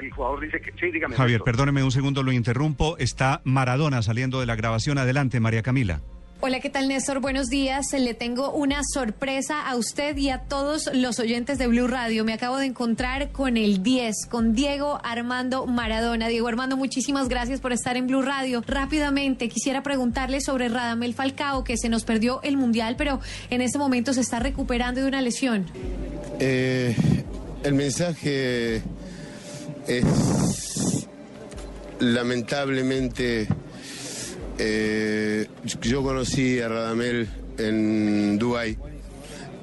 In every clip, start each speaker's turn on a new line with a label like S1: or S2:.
S1: El jugador dice que sí, dígame.
S2: Javier, perdóneme un segundo, lo interrumpo. Está Maradona saliendo de la grabación. Adelante, María Camila.
S3: Hola, ¿qué tal Néstor? Buenos días. Le tengo una sorpresa a usted y a todos los oyentes de Blue Radio. Me acabo de encontrar con el 10, con Diego Armando Maradona. Diego Armando, muchísimas gracias por estar en Blue Radio. Rápidamente, quisiera preguntarle sobre Radamel Falcao, que se nos perdió el Mundial, pero en este momento se está recuperando de una lesión.
S4: Eh, el mensaje es lamentablemente eh, yo conocí a Radamel en Dubai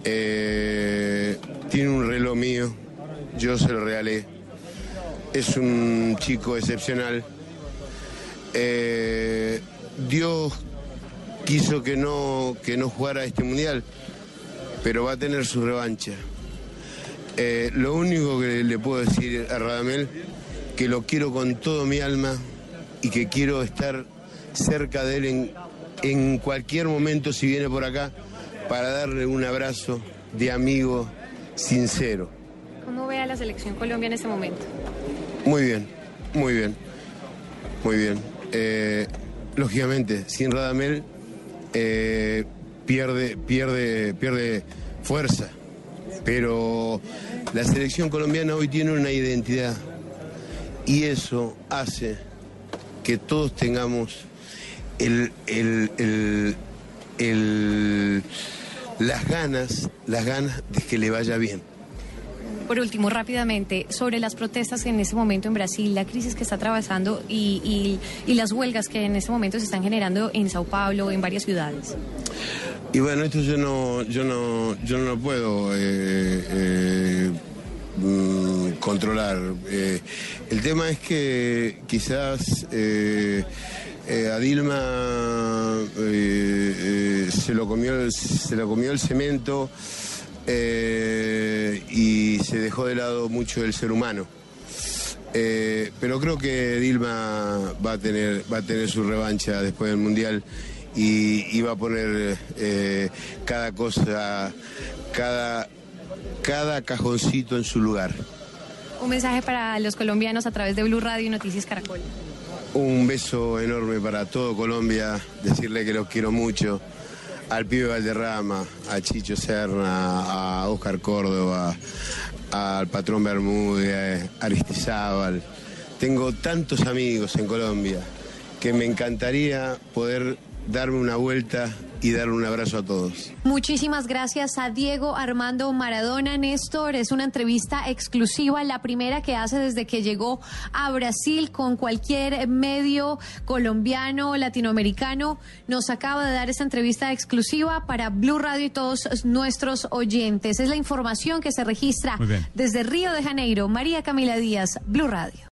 S4: tiene un reloj mío yo se lo regalé. Es un chico excepcional. Eh, Dios quiso que no que no jugara este mundial pero va a tener su revancha eh, lo único que le puedo decir a Radamel, que lo quiero con todo mi alma y que quiero estar cerca de él en, en cualquier momento si viene por acá para darle un abrazo de amigo sincero.
S3: ¿Cómo ve a la selección Colombia en este momento?
S4: Muy bien, muy bien, muy bien. Eh, lógicamente, sin Radamel eh, pierde, pierde, pierde fuerza. Pero la selección colombiana hoy tiene una identidad y eso hace que todos tengamos el, el- las ganas, las ganas de que le vaya bien.
S3: Por último, rápidamente, sobre las protestas en este momento en Brasil, la crisis que está atravesando y, y- y las huelgas que en este momento se están generando en Sao Paulo, en varias ciudades.
S4: Y bueno, esto yo no, yo no, yo no lo puedo eh, eh, mm, controlar. Eh, el tema es que quizás a Dilma se lo comió el, se lo comió el cemento y se dejó de lado mucho el ser humano. Pero creo que Dilma va a tener, va a tener su revancha después del Mundial y, va a poner eh, cada cosa, cada, cada cajoncito en su lugar.
S3: Un mensaje para los colombianos a través de Blue Radio y Noticias Caracol.
S4: Un beso enorme para todo Colombia, decirle que los quiero mucho. Al pibe Valderrama, a Chicho Serna, a Oscar Córdoba, al patrón Bermúdez, a Aristizábal. Tengo tantos amigos en Colombia que me encantaría poder darme una vuelta y darle un abrazo a todos.
S3: Muchísimas gracias a Diego Armando Maradona. Néstor, es una entrevista exclusiva, la primera que hace desde que llegó a Brasil con cualquier medio colombiano, latinoamericano. Nos acaba de dar esta entrevista exclusiva para Blue Radio y todos nuestros oyentes. Es la información que se registra desde Río de Janeiro. María Camila Díaz, Blue Radio.